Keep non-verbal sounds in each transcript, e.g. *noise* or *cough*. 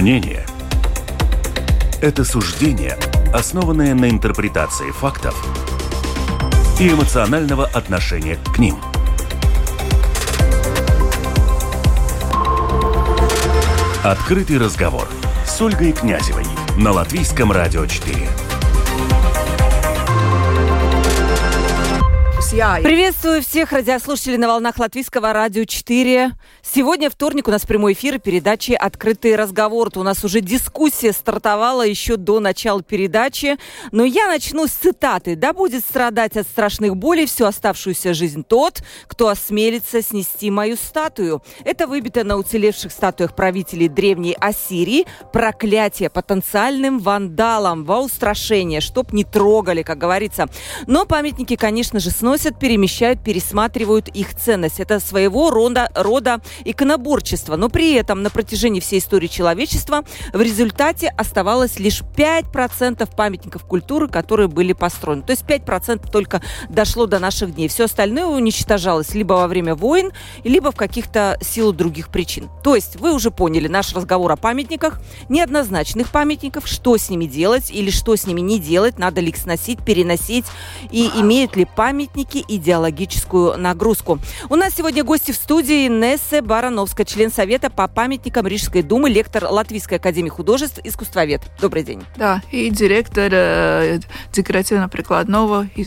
Мнение – это суждение, основанное на интерпретации фактов и эмоционального отношения к ним. Открытый разговор с Ольгой Князевой на Латвийском радио 4. Приветствую всех радиослушателей на волнах Латвийского радио 4. Сегодня вторник, у нас прямой эфир передачи «Открытый разговор». У нас уже дискуссия стартовала еще до начала передачи. Но я начну с цитаты. «Да будет страдать от страшных болей всю оставшуюся жизнь тот, кто осмелится снести мою статую». Это выбито на уцелевших статуях правителей древней Ассирии. Проклятие потенциальным вандалам во устрашение, чтоб не трогали, как говорится. Но памятники, конечно же, сносят перемещают, пересматривают их ценность. Это своего рода, рода иконоборчество. Но при этом на протяжении всей истории человечества в результате оставалось лишь 5% памятников культуры, которые были построены. То есть 5% только дошло до наших дней. Все остальное уничтожалось либо во время войн, либо в каких-то силу других причин. То есть вы уже поняли наш разговор о памятниках, неоднозначных памятников, что с ними делать или что с ними не делать, надо ли их сносить, переносить и имеют ли памятники идеологическую нагрузку. У нас сегодня гости в студии Нессе Барановская, член Совета по памятникам Рижской думы, лектор Латвийской академии художеств, искусствовед. Добрый день. Да, и директор э, декоративно-прикладного и,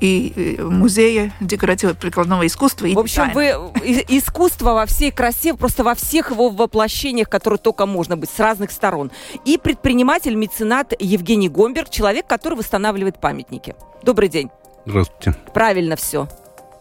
и музея декоративно-прикладного искусства. И в общем, дизайна. вы искусство во всей красе, просто во всех его воплощениях, которые только можно быть, с разных сторон. И предприниматель, меценат Евгений Гомберг, человек, который восстанавливает памятники. Добрый день. Здравствуйте. Правильно все.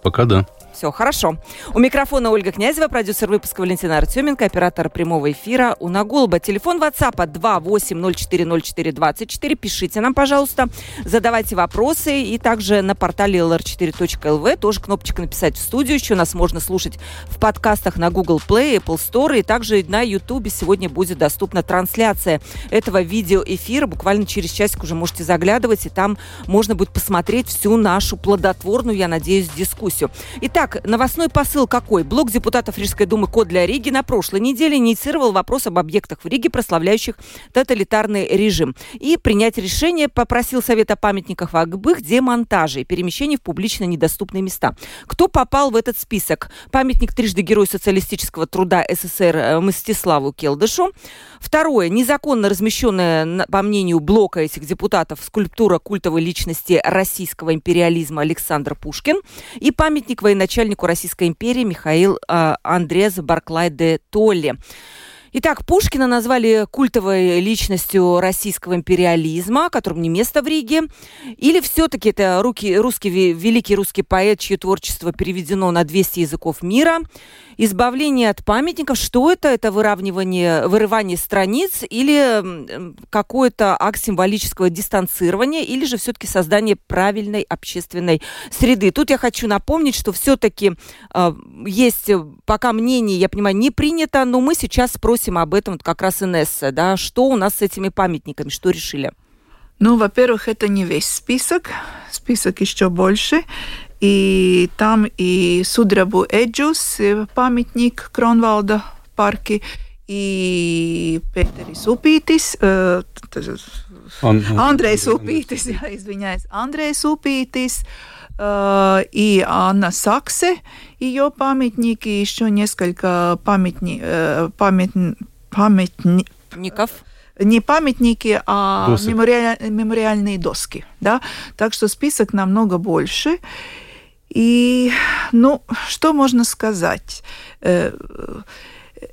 Пока да. Все, хорошо. У микрофона Ольга Князева, продюсер выпуска Валентина Артеменко, оператор прямого эфира Уна Голуба. Телефон WhatsApp 28040424. Пишите нам, пожалуйста, задавайте вопросы. И также на портале lr4.lv тоже кнопочка «Написать в студию». Еще нас можно слушать в подкастах на Google Play, Apple Store. И также на YouTube сегодня будет доступна трансляция этого видеоэфира. Буквально через часик уже можете заглядывать, и там можно будет посмотреть всю нашу плодотворную, я надеюсь, дискуссию. Итак, Итак, новостной посыл какой? Блок депутатов Рижской думы «Код для Риги» на прошлой неделе инициировал вопрос об объектах в Риге, прославляющих тоталитарный режим. И принять решение попросил Совета памятников об их демонтаже и перемещении в публично недоступные места. Кто попал в этот список? Памятник трижды Герой социалистического труда СССР э, Мстиславу Келдышу. Второе. Незаконно размещенная, по мнению блока этих депутатов, скульптура культовой личности российского империализма Александр Пушкин. И памятник военачальнику начальнику Российской империи Михаил э, Андрес Барклай де Толли. Итак, Пушкина назвали культовой личностью российского империализма, которым не место в Риге. Или все-таки это руки, русский, великий русский поэт, чье творчество переведено на 200 языков мира. Избавление от памятников. Что это? Это выравнивание, вырывание страниц или какой-то акт символического дистанцирования, или же все-таки создание правильной общественной среды. Тут я хочу напомнить, что все-таки э, есть пока мнение, я понимаю, не принято, но мы сейчас спросим спросим об этом вот как раз Инесса, да, что у нас с этими памятниками, что решили? Ну, во-первых, это не весь список, список еще больше. И там и Судрабу Эджус, э, памятник Кронвалда в парке, и Пēteris Upītis, э, Андрейс *laughs* я извиняюсь, Андрейс Upītis, э, и Анна Саксе, ее памятники, еще несколько памятни, э, памят, памятников не памятники, а доски. мемориаль, мемориальные доски. Да? Так что список намного больше. И, ну, что можно сказать?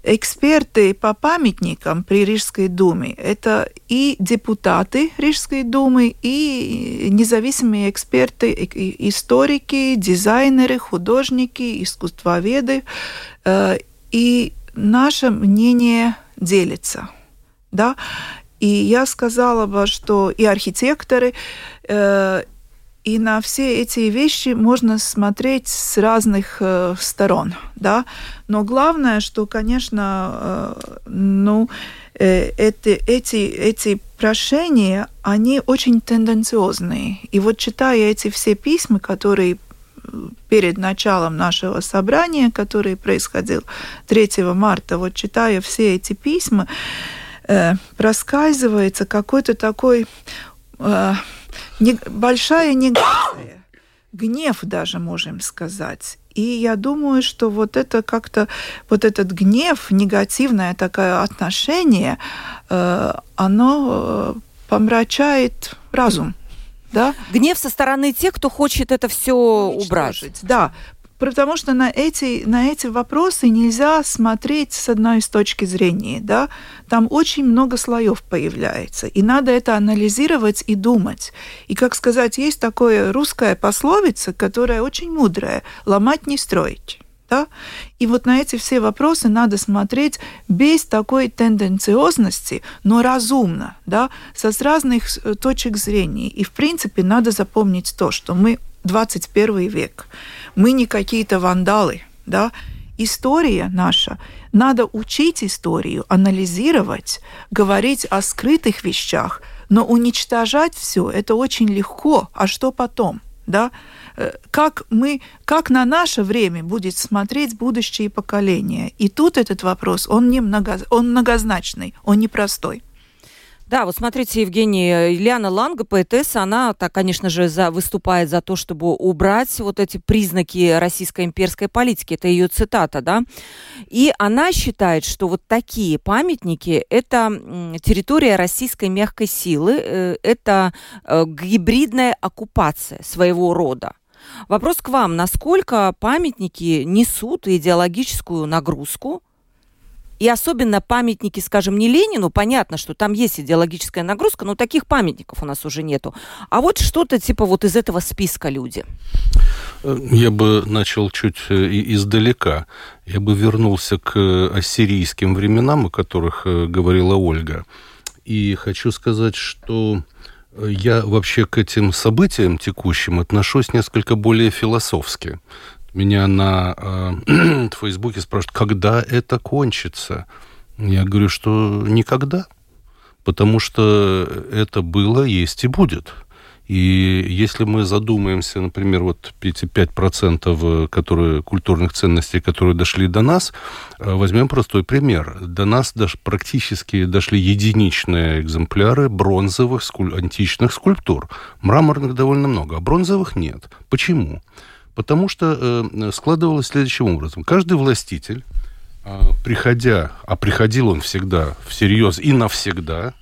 Эксперты по памятникам при Рижской думе – это и депутаты Рижской думы, и независимые эксперты, историки, дизайнеры, художники, искусствоведы. Э, и наше мнение делится. Да? И я сказала бы, что и архитекторы, э, и на все эти вещи можно смотреть с разных э, сторон, да. Но главное, что, конечно, э, ну, э, эти, эти, эти прошения, они очень тенденциозные. И вот читая эти все письма, которые перед началом нашего собрания, который происходил 3 марта, вот читая все эти письма, э, проскальзывается какой-то такой э, не, большая негация, гнев даже, можем сказать. И я думаю, что вот это как-то, вот этот гнев, негативное такое отношение, э, оно э, помрачает разум. Да? Гнев со стороны тех, кто хочет это все убрать. Да, Потому что на эти, на эти вопросы нельзя смотреть с одной из точки зрения. Да? Там очень много слоев появляется. И надо это анализировать и думать. И, как сказать, есть такое русская пословица, которая очень мудрая. «Ломать не строить». Да? И вот на эти все вопросы надо смотреть без такой тенденциозности, но разумно, да, со с разных точек зрения. И, в принципе, надо запомнить то, что мы 21 век. Мы не какие-то вандалы, да. История наша. Надо учить историю, анализировать, говорить о скрытых вещах, но уничтожать все это очень легко. А что потом, да? Э, как мы, как на наше время будет смотреть будущее поколения? И тут этот вопрос, он не много, он многозначный, он непростой. Да, вот смотрите, Евгений, Ильяна Ланга, поэтесса, она, так, конечно же, за, выступает за то, чтобы убрать вот эти признаки российской имперской политики. Это ее цитата, да. И она считает, что вот такие памятники – это территория российской мягкой силы, э, это э, гибридная оккупация своего рода. Вопрос к вам. Насколько памятники несут идеологическую нагрузку и особенно памятники, скажем, не Ленину, понятно, что там есть идеологическая нагрузка, но таких памятников у нас уже нету. А вот что-то типа вот из этого списка люди. Я бы начал чуть э, издалека. Я бы вернулся к ассирийским временам, о которых э, говорила Ольга. И хочу сказать, что я вообще к этим событиям текущим отношусь несколько более философски. Меня на э, *clears throat* Фейсбуке спрашивают, когда это кончится. Я говорю, что никогда. Потому что это было, есть и будет. И если мы задумаемся, например, вот эти 5% которые, культурных ценностей, которые дошли до нас, э, возьмем простой пример. До нас даже практически дошли единичные экземпляры бронзовых скуль... античных скульптур. Мраморных довольно много, а бронзовых нет. Почему? Потому что э, складывалось следующим образом. Каждый властитель, э, приходя, а приходил он всегда всерьез и навсегда,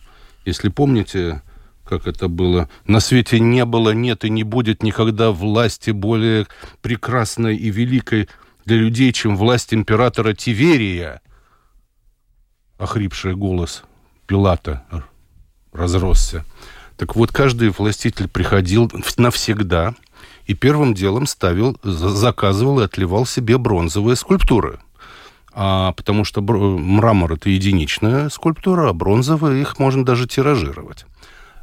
если помните, как это было, на свете не было, нет и не будет никогда власти более прекрасной и великой для людей, чем власть императора Тиверия. Охрипший голос Пилата разросся. Так вот, каждый властитель приходил навсегда, и первым делом ставил, заказывал и отливал себе бронзовые скульптуры. А, потому что мрамор это единичная скульптура, а бронзовые их можно даже тиражировать.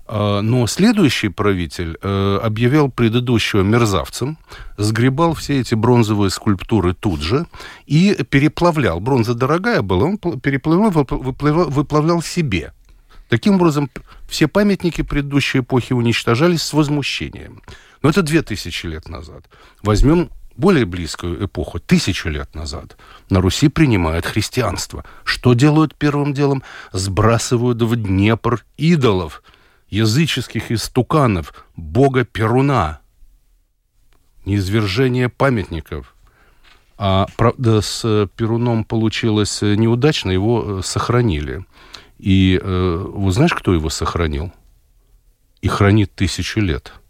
А, но следующий правитель э, объявлял предыдущего мерзавцем, сгребал все эти бронзовые скульптуры тут же и переплавлял. Бронза дорогая была, он переплавлял, выплавлял, выплавлял себе. Таким образом, все памятники предыдущей эпохи уничтожались с возмущением. Но это две тысячи лет назад. Возьмем более близкую эпоху, тысячу лет назад, на Руси принимают христианство. Что делают первым делом? Сбрасывают в Днепр идолов, языческих истуканов, бога Перуна. Неизвержение памятников. А, правда, с Перуном получилось неудачно, его э, сохранили. И э, вы знаешь, кто его сохранил? И хранит тысячу лет –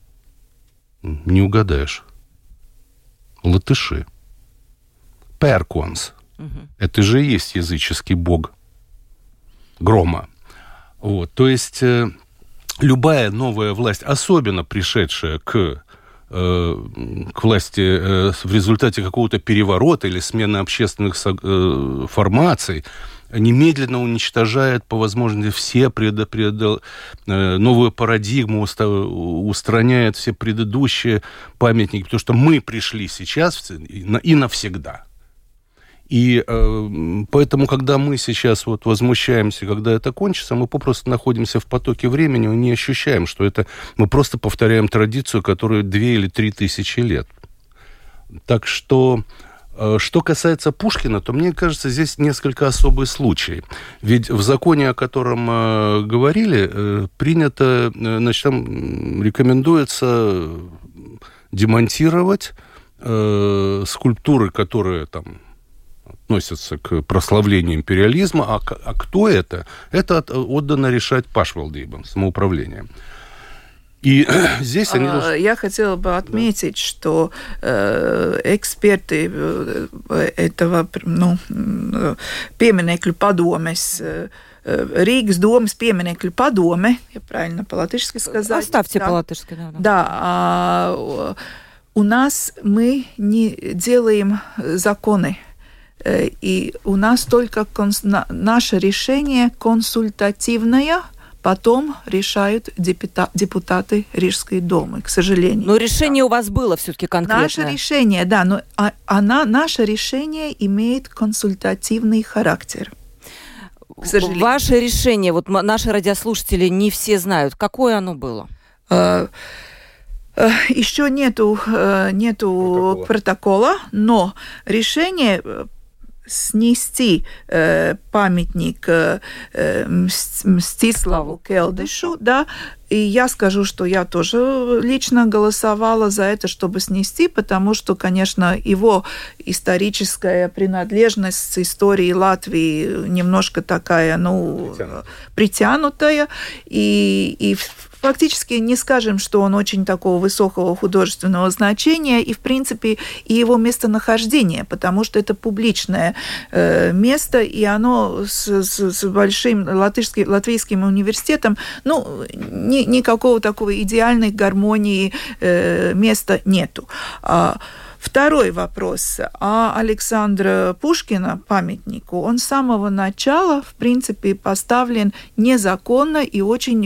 не угадаешь. Латыши. Перконс. Угу. Это же и есть языческий бог грома. Вот. То есть э, любая новая власть, особенно пришедшая к э, к власти э, в результате какого-то переворота или смены общественных э, формаций, немедленно уничтожает по возможности все пред, пред, э, новую парадигму, устраняет все предыдущие памятники, потому что мы пришли сейчас и навсегда. И э, поэтому, когда мы сейчас вот возмущаемся, когда это кончится, мы попросту находимся в потоке времени, мы не ощущаем, что это мы просто повторяем традицию, которую две или три тысячи лет. Так что что касается Пушкина, то мне кажется, здесь несколько особый случай. Ведь в законе, о котором э, говорили, э, принято, э, значит, там рекомендуется демонтировать э, скульптуры, которые там относятся к прославлению империализма. А, а кто это? Это отдано решать Пашвалдейбам, самоуправлением. И *clears throat* здесь они... А, я хотела бы отметить, да. что э, эксперты э, этого ну, пieminekļu padomes э, Рīgas domas pieminekļu padome, я правильно по-латышски сказать. Оставьте да. по-латышски, да. Да, да а, у нас мы не делаем законы, и у нас только конс... наше решение консультативное – потом решают депута депутаты Рижской думы, к сожалению. Но решение да. у вас было все-таки конкретное. Наше решение, да, но а, она, наше решение имеет консультативный характер. К сожалению. Ваше решение, вот наши радиослушатели не все знают, какое оно было? А, а, еще нету, э, нету протокола. протокола, но решение э, снести э, памятник э, э Мстиславу Келдышу, да, и я скажу, что я тоже лично голосовала за это, чтобы снести, потому что, конечно, его историческая принадлежность с историей Латвии немножко такая, ну, притянутая, притянутая. И, и фактически не скажем, что он очень такого высокого художественного значения, и, в принципе, и его местонахождение, потому что это публичное э, место, и оно с, с, с большим латышским, латвийским университетом, ну, ни, никакого такого идеальной гармонии э, места нету. Второй вопрос. А Александра Пушкина, памятнику, он с самого начала, в принципе, поставлен незаконно и очень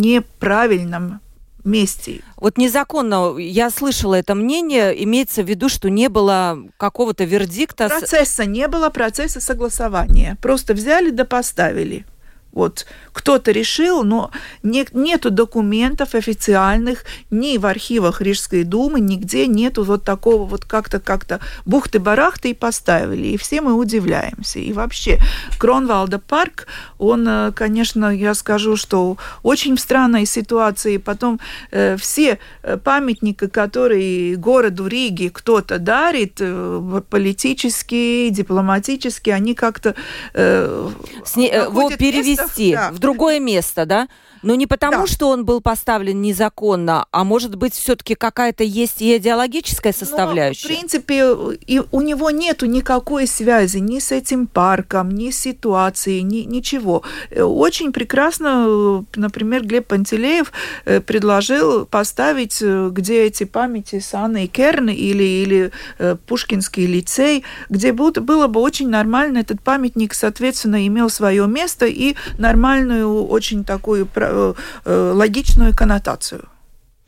неправильном месте. Вот незаконно, я слышала это мнение, имеется в виду, что не было какого-то вердикта. Процесса не было, процесса согласования. Просто взяли да поставили. Вот кто-то решил, но не, нету документов официальных ни в архивах Рижской думы, нигде нету вот такого вот как-то как-то бухты-барахты и поставили. И все мы удивляемся. И вообще Кронвалда парк, он, э, конечно, я скажу, что очень в странной ситуации. Потом э, все э, памятники, которые городу Риги кто-то дарит, э, политические, дипломатические, они как-то э, Сне... его перевести перевести да. в другое место, да? Но не потому, да. что он был поставлен незаконно, а может быть, все-таки какая-то есть и идеологическая составляющая. Но, в принципе, и у него нету никакой связи ни с этим парком, ни с ситуацией, ни, ничего. Очень прекрасно, например, Глеб Пантелеев э, предложил поставить, э, где эти памяти с Анной Керн или, или э, Пушкинский лицей, где было бы очень нормально этот памятник, соответственно, имел свое место и нормальную, очень такую Э, э, логичную коннотацию.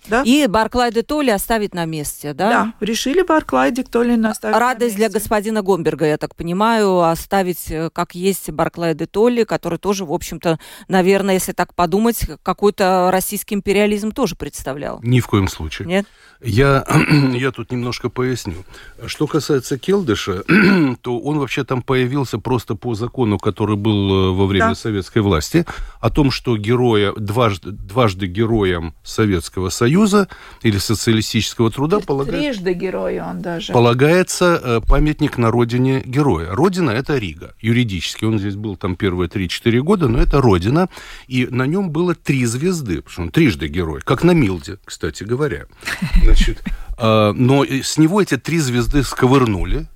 Да? И Барклайда Толли оставить на месте, да? Да, решили Барклайда Толли оставить Радость для господина Гомберга, я так понимаю, оставить э, как есть Барклайда Толли, который тоже, в общем-то, наверное, если так подумать, какой-то российский империализм тоже представлял. Ни в коем случае. Нет? Я, *clears throat* я тут немножко поясню. Что касается Келдыша, *clears throat* то он вообще там появился просто по закону, который был э, во время да. советской власти, о том, что героя, дважды, дважды героям Советского Союза или социалистического труда полагается... Трижды герою он даже. Полагается э, памятник на родине героя. Родина – это Рига. Юридически он здесь был там первые 3-4 года, но это родина. И на нем было три звезды, потому что он трижды герой, как на Милде, кстати говоря. *laughs* Значит, э, но с него эти три звезды сковырнули,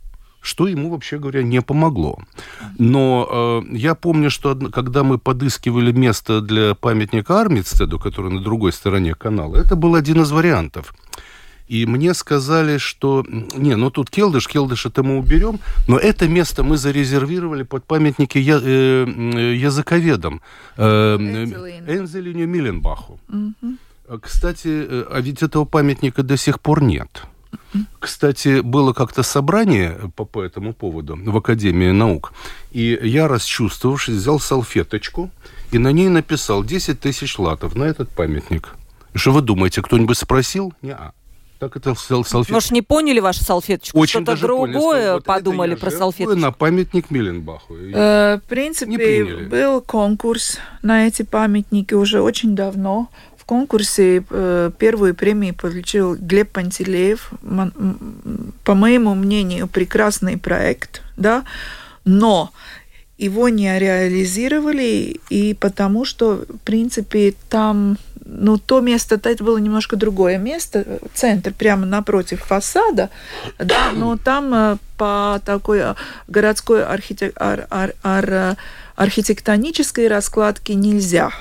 что ему, вообще говоря, не помогло. Но э, я помню, что когда мы подыскивали место для памятника Армитстеду, который на другой стороне канала, это был один из вариантов. И мне сказали, что не, ну тут Келдыш, Келдыш это мы уберем, но это место мы зарезервировали под памятники я, э, языковедам э, Энзелиню Миленбаху. Угу. Кстати, э, а ведь этого памятника до сих пор нет. Кстати, было как-то собрание по, по этому поводу в Академии наук, и я, расчувствовавшись, взял салфеточку и на ней написал 10 тысяч латов на этот памятник. И что вы думаете, кто-нибудь спросил? Не-а. Так это салфетка. Может, не поняли вашу салфеточку? Очень Что-то другое Вот подумали про я салфеточку? на памятник Миленбаху. Э, В принципе, был конкурс на эти памятники уже очень давно. Конкурсе э, первую премию получил Глеб Пантелеев. По моему мнению, прекрасный проект, да, но его не реализировали, и потому что, в принципе, там, ну, то место, это было немножко другое место, центр прямо напротив фасада, да, но там э, по такой э, городской архитек- ар- ар- ар- архитектонической раскладке нельзя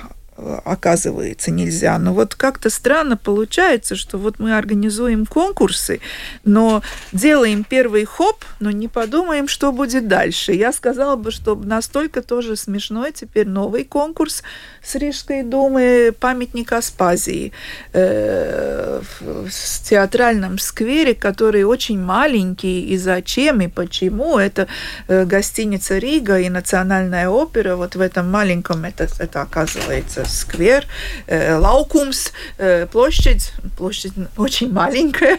оказывается, нельзя. Но вот как-то странно получается, что вот мы организуем конкурсы, но делаем первый хоп, но не подумаем, что будет дальше. Я сказала бы, что настолько тоже смешной теперь новый конкурс с Рижской думы «Памятник Аспазии» э, в, в театральном сквере, который очень маленький, и зачем, и почему. Это э, гостиница Рига и Национальная опера. Вот в этом маленьком это, это оказывается сквер, э, laukums, э, площадь, площадь очень маленькая.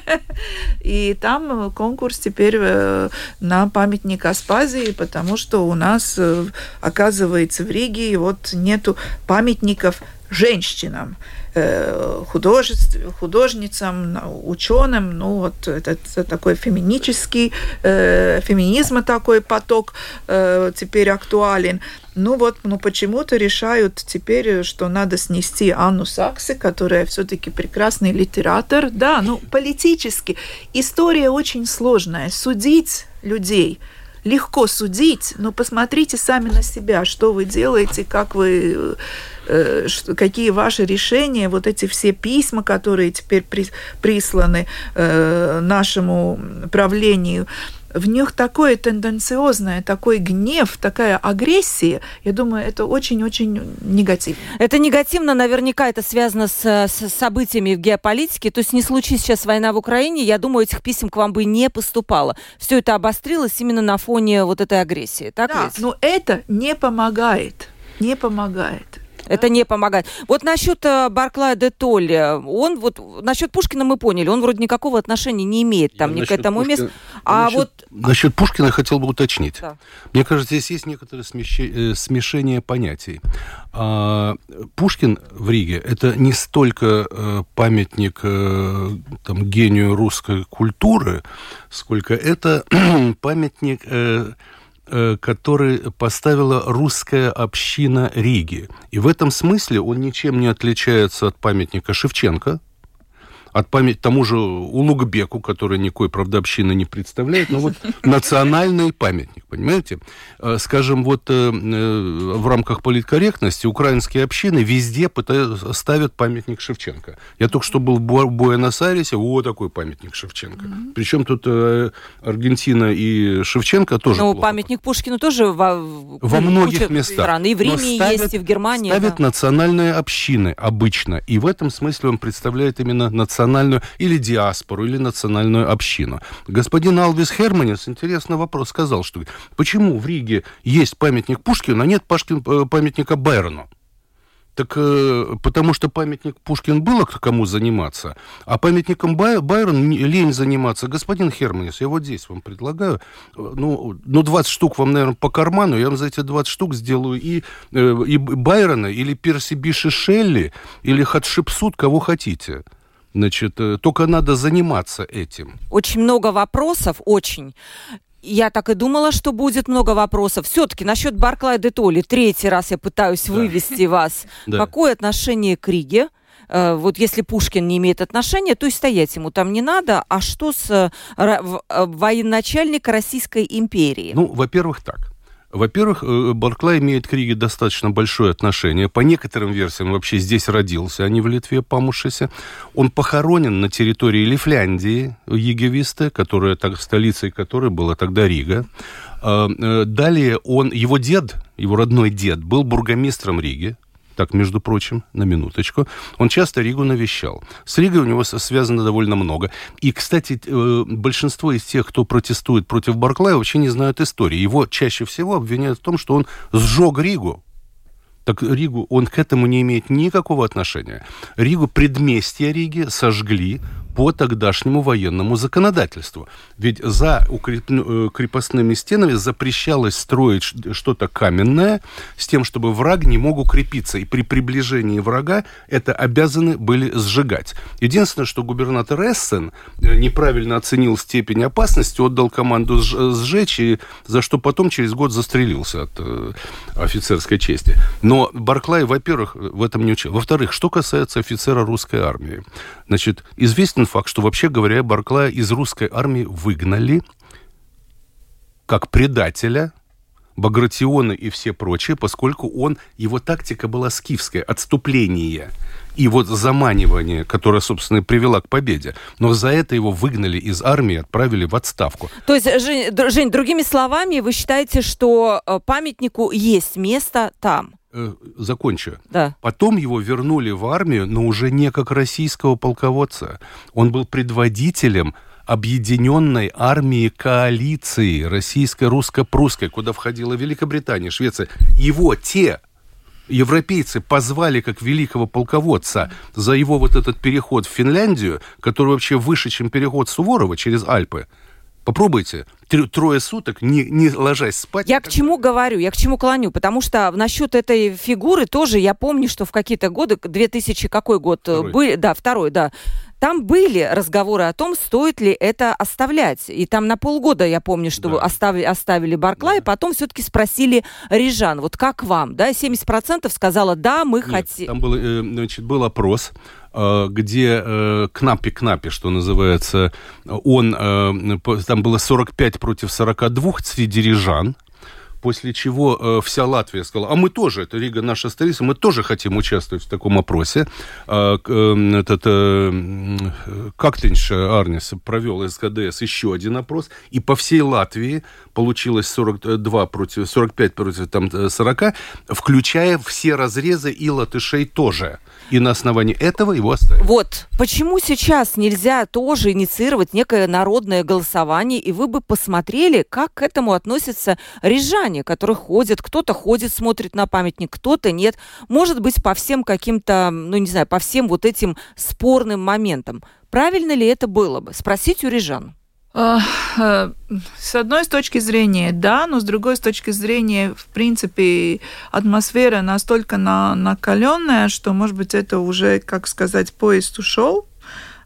И там э, конкурс теперь на памятник Аспазии, потому что у нас, оказывается, в Риге вот нету памятников женщинам, э, художеств, художницам, ученым, ну вот это, это такой феминический, э, феминизма такой поток э, теперь актуален. Ну вот, ну почему-то решают теперь, что надо снести Анну Саксы, которая все-таки прекрасный литератор. Да, ну политически. История очень сложная. Судить людей легко судить, но посмотрите сами на себя, что вы делаете, как вы, какие ваши решения, вот эти все письма, которые теперь при- присланы э, нашему правлению, в них такое тенденциозное, такой гнев, такая агрессия, я думаю, это очень-очень негативно. Это негативно, наверняка это связано с, с событиями в геополитике. То есть не случись сейчас война в Украине, я думаю, этих писем к вам бы не поступало. Все это обострилось именно на фоне вот этой агрессии. Так Да, ведь? но это не помогает, не помогает. Это не помогает. Вот насчет э, Барклая де Толли, он вот насчет Пушкина мы поняли, он вроде никакого отношения не имеет там ни к этому месту. А насчет, вот насчет Пушкина я хотел бы уточнить. Да. Мне кажется, здесь есть некоторое смещи- э, смешение понятий. А, Пушкин в Риге это не столько э, памятник там, гению русской культуры, сколько это *clears throat* памятник который поставила русская община Риги. И в этом смысле он ничем не отличается от памятника Шевченко, от памяти тому же Улугбеку, который никакой, правда, общины не представляет, но вот национальный памятник, понимаете? Э, Скажем, вот э, э, в рамках политкорректности украинские общины везде пытаются, ставят памятник Шевченко. Я только что был в Бу- Буэнос-Айресе, о, такой памятник Шевченко. Причем тут Аргентина и Шевченко тоже ну, плохо памятник Пушкину тоже во, во многих местах. стран. И в Но Риме ставят- есть, и в Германии. Ставят да. национальные общины обычно. И в этом смысле он представляет именно национальную или диаспору, или национальную общину. Господин Алвис Херманис, интересный вопрос, сказал, что почему в Риге есть памятник Пушкину, а нет Пашкин- э, памятника Байрону? Так э, потому что памятник Пушкин было к- кому заниматься, а памятником Бай, Байрон лень заниматься. Господин Херманис, я вот здесь вам предлагаю, э, ну, ну 20 штук вам, наверное, по карману, я вам за эти 20 штук сделаю и, э, и Байрона, или Перси Биши Шелли, или Хатшепсут, кого хотите. Значит, э, только надо заниматься этим. Очень много вопросов, очень. Я так и думала, что будет много вопросов. Все-таки насчет Барклая де Толли. Третий раз я пытаюсь вывести вас. *laughs* Да. Какое отношение к Риге? Э, Вот если Пушкин не имеет отношения, то и стоять ему там не надо. А что с э, ра- в- э, военачальник Российской империи? Ну, во-первых, так. Во-первых, э, Барклай имеет к Риге достаточно большое отношение. По некоторым версиям вообще здесь родился, а не в Литве, Памушесе. Он похоронен на территории Лифляндии, Егевисте, которая, так, столицей которой была тогда Рига. А, э, Далее он, его дед, его родной дед, был бургомистром Риги. Так, между прочим, на минуточку. Он часто Ригу навещал. С Ригой у него связано довольно много. И, кстати, э, большинство из тех, кто протестует против Барклая, вообще не знают истории. Его чаще всего обвиняют в том, что он сжег Ригу. Так Ригу, он к этому не имеет никакого отношения. Ригу, предместье Риги сожгли по тогдашнему военному законодательству. Ведь за укреп... крепостными стенами запрещалось строить что-то каменное с тем, чтобы враг не мог укрепиться. И при приближении врага это обязаны были сжигать. Единственное, что губернатор Эссен неправильно оценил степень опасности, отдал команду сжечь, и за что потом через год застрелился от э, офицерской чести. Но Барклай, во-первых, в этом не учил. Во-вторых, что касается офицера русской армии. Значит, известен факт, что, вообще говоря, Барклая из русской армии выгнали как предателя, Багратионы и все прочие, поскольку он, его тактика была скифская, отступление и вот заманивание, которое, собственно, и привело к победе. Но за это его выгнали из армии, отправили в отставку. То есть, Жень, Жень другими словами, вы считаете, что э, памятнику есть место там? Э, закончу. Да. Потом его вернули в армию, но уже не как российского полководца. Он был предводителем объединенной армии коалиции российско-русско-прусской, куда входила Великобритания, Швеция. Его те европейцы позвали как великого полководца за его вот этот переход в Финляндию, который вообще выше, чем переход Суворова через Альпы. Попробуйте трое суток, не, не ложась спать. Я к чему говорю, я к чему клоню, потому что насчет этой фигуры тоже я помню, что в какие-то годы, 2000 какой год э, второй. были, да, второй, да, там были разговоры о том, стоит ли это оставлять. И там на полгода, я помню, что да. оставили, оставили Барклай, да. потом все-таки спросили Рижан, вот как вам, да, 70% сказала, да, мы хотим. Там был, э, значит, был опрос, э, где Кнапи-Кнапи, что называется, он, там было 45 против 42 среди рижан, после чего э, вся Латвия сказала, а мы тоже, это Рига наша столица, мы тоже хотим участвовать в таком опросе. Э, э, этот э, Кактинш Арнис провел СКДС еще один опрос, и по всей Латвии получилось 42 против, 45 против там, 40, включая все разрезы и латышей тоже. И на основании этого его оставили. Вот. Почему сейчас нельзя тоже инициировать некое народное голосование, и вы бы посмотрели, как к этому относятся рижане, которые ходят, кто-то ходит, смотрит на памятник, кто-то нет. Может быть, по всем каким-то, ну, не знаю, по всем вот этим спорным моментам. Правильно ли это было бы? Спросить у рижан. Э, с одной точки зрения, да, но с другой точки зрения, в принципе, атмосфера настолько на, накаленная, что, может быть, это уже, как сказать, поезд ушел,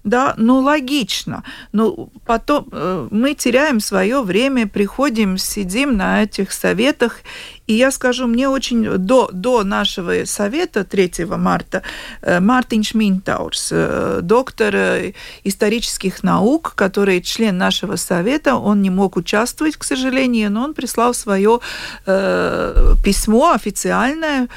да, ну логично. Но потом э, мы теряем свое время, приходим, сидим на этих советах и я скажу, мне очень до, до нашего совета 3 марта э, Мартин Шминтаурс, э, доктор э, исторических наук, который член нашего совета, он не мог участвовать, к сожалению, но он прислал свое э, письмо официальное,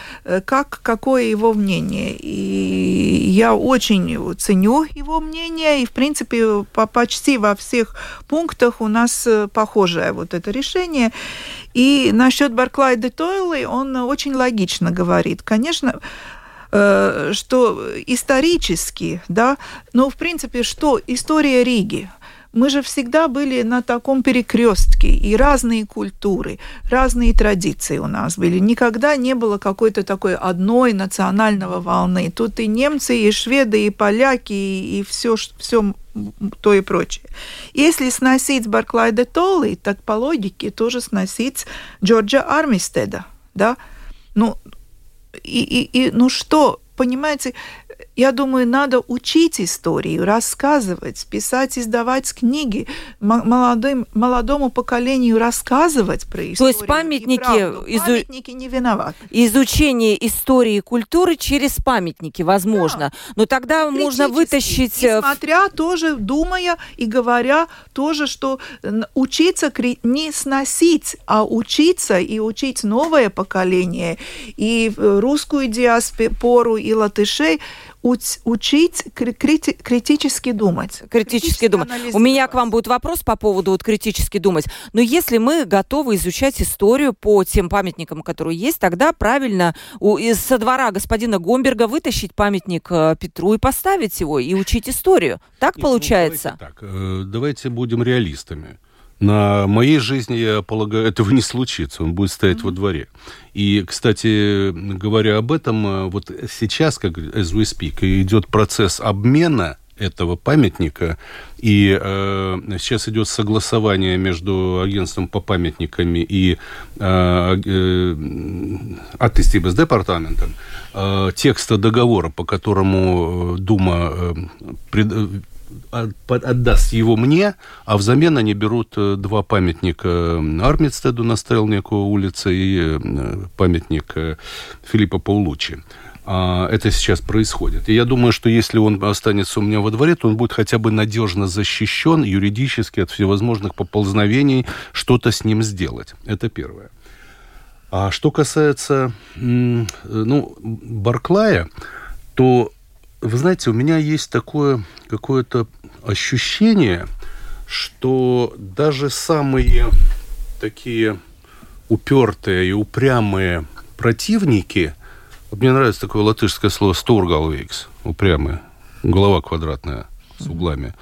как, какое его мнение. И я очень ценю его мнение, и, в принципе, по, почти во всех пунктах у нас похожее вот это решение. И насчет Барклай де Тойлы он очень логично говорит. Конечно, э, что исторически, да, но в принципе, что история Риги, мы же всегда были на таком перекрестке, и разные культуры, разные традиции у нас были. Никогда не было какой-то такой одной национального волны. Тут и немцы, и шведы, и поляки, и, и все, все то и прочее. Если сносить Барклай де Толли, так по логике тоже сносить Джорджа Армистеда, да? Ну, и, и, и ну что, понимаете, я думаю, надо учить историю, рассказывать, писать, издавать книги, молодым, молодому поколению рассказывать про историю. То есть памятники, изу... памятники не виноваты. Изучение истории и культуры через памятники возможно. Да. Но тогда можно вытащить... И смотря тоже, думая и говоря тоже, что учиться не сносить, а учиться и учить новое поколение, и русскую диаспору, и латышей, учить крити критически думать. Критически думать. У меня к вам будет вопрос по поводу вот критически думать. Но если мы готовы изучать историю по тем памятникам, которые есть, тогда правильно у, из со двора господина Гомберга вытащить памятник э, Петру и поставить его, и учить историю. Так Нет, получается? Ну, давайте, так, э, давайте будем реалистами. На моей жизни, я полагаю, *laughs* этого не случится. Он будет стоять mm-hmm. во дворе. И, кстати, говоря об этом, э, вот сейчас, как as we speak, идет процесс обмена этого памятника. И э, сейчас идет согласование между агентством по памятникам и э, э, Атистибас департаментом э, текста договора, по которому Дума э, пред, отдаст его мне, а взамен они берут э, два памятника Армитстеду на Стрелниковой улице и э, памятник э, Филиппа Паулучи. А, это сейчас происходит. И я думаю, что если он останется у меня во дворе, то он будет хотя бы надежно защищен юридически от всевозможных поползновений, что-то с ним сделать. Это первое. А что касается ну, Барклая, то, вы знаете, у меня есть такое какое-то ощущение, что даже самые такие упертые и упрямые противники – мне нравится такое латышское слово «стургалвейкс», упрямый, голова квадратная с углами.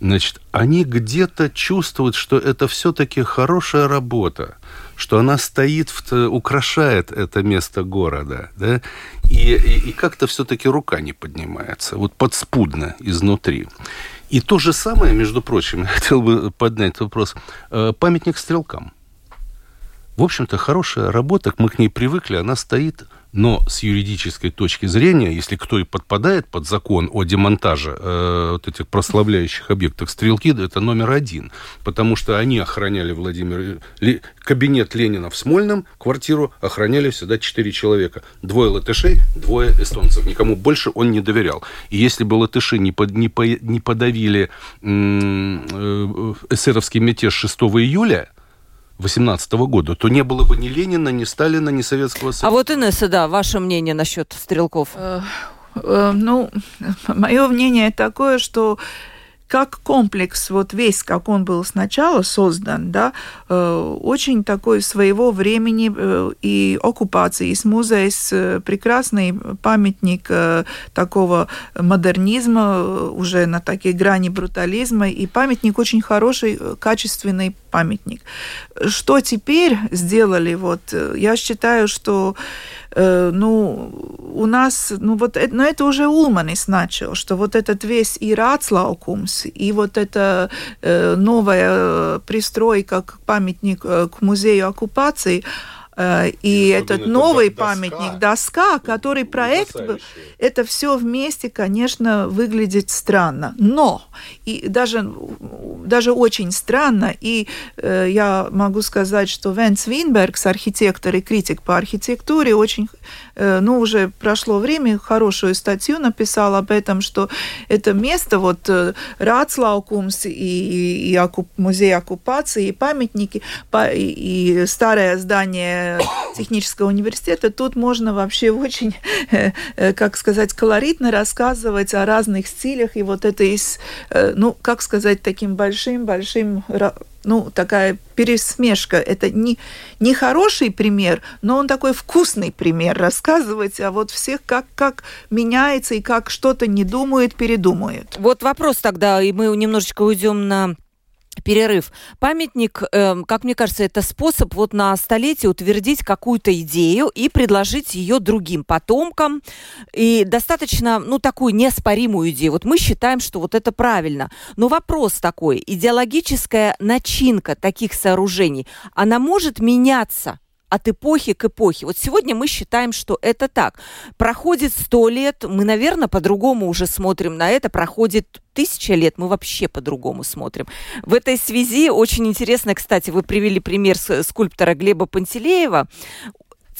Значит, они где-то чувствуют, что это все-таки хорошая работа, что она стоит, в, украшает это место города, да, и, и, и как-то все-таки рука не поднимается, вот подспудно изнутри. И то же самое, между прочим, *laughs* я хотел бы поднять вопрос, э, памятник стрелкам. В общем-то, хорошая работа, мы к ней привыкли, она стоит но с юридической точки зрения, если кто и подпадает под закон о демонтаже э, вот этих прославляющих объектов, стрелки это номер один, потому что они охраняли Владимир Ли, кабинет Ленина в Смольном, квартиру охраняли всегда четыре человека, двое латышей, двое эстонцев, никому больше он не доверял. И если бы латыши не, под, не, по, не подавили э, эсеровский мятеж 6 июля 18 года, то не было бы ни Ленина, ни Сталина, ни Советского Союза. А вот, Инесса, да, ваше мнение насчет стрелков? Э, э, ну, мое мнение такое, что как комплекс, вот весь, как он был сначала создан, да, э, очень такой своего времени э, и оккупации. Есть музей э, прекрасный памятник такого модернизма, уже на такой грани брутализма, и памятник очень хороший, качественный памятник. Что теперь сделали? Вот, я считаю, что ну, у нас, ну вот, но ну, это уже Улманис начал, что вот этот весь и Рацлаукумс, и вот эта э, новая пристройка к памятник э, к музею оккупации, Э, и этот новый доска. памятник, доска, который проект, это все вместе, конечно, выглядит странно. Но, и даже, даже очень странно, и э, я могу сказать, что Венс Винбергс, архитектор и критик по архитектуре, очень, э, ну, уже прошло время, хорошую статью написал об этом, что это место, вот э, Рацлаукумс и, и, и оккуп, музей оккупации, и памятники, и, и старое здание *coughs* технического университета, тут можно вообще очень, э, э, как сказать, колоритно рассказывать о разных стилях, и вот это из, э, ну, как сказать, таким большим-большим ну, такая пересмешка. Это не, не хороший пример, но он такой вкусный пример рассказывать, а вот всех как, как меняется и как что-то не думает, передумает. Вот вопрос тогда, и мы немножечко уйдем на перерыв. Памятник, э, как мне кажется, это способ вот на столетие утвердить какую-то идею и предложить ее другим потомкам. И достаточно, ну, такую неоспоримую идею. Вот мы считаем, что вот это правильно. Но вопрос такой, идеологическая начинка таких сооружений, она может меняться от эпохи к эпохе. Вот сегодня мы считаем, что это так. Проходит сто лет, мы, наверное, по-другому уже смотрим на это. Проходит тысяча лет, мы вообще по-другому смотрим. В этой связи очень интересно, кстати, вы привели пример скульптора Глеба Пантелеева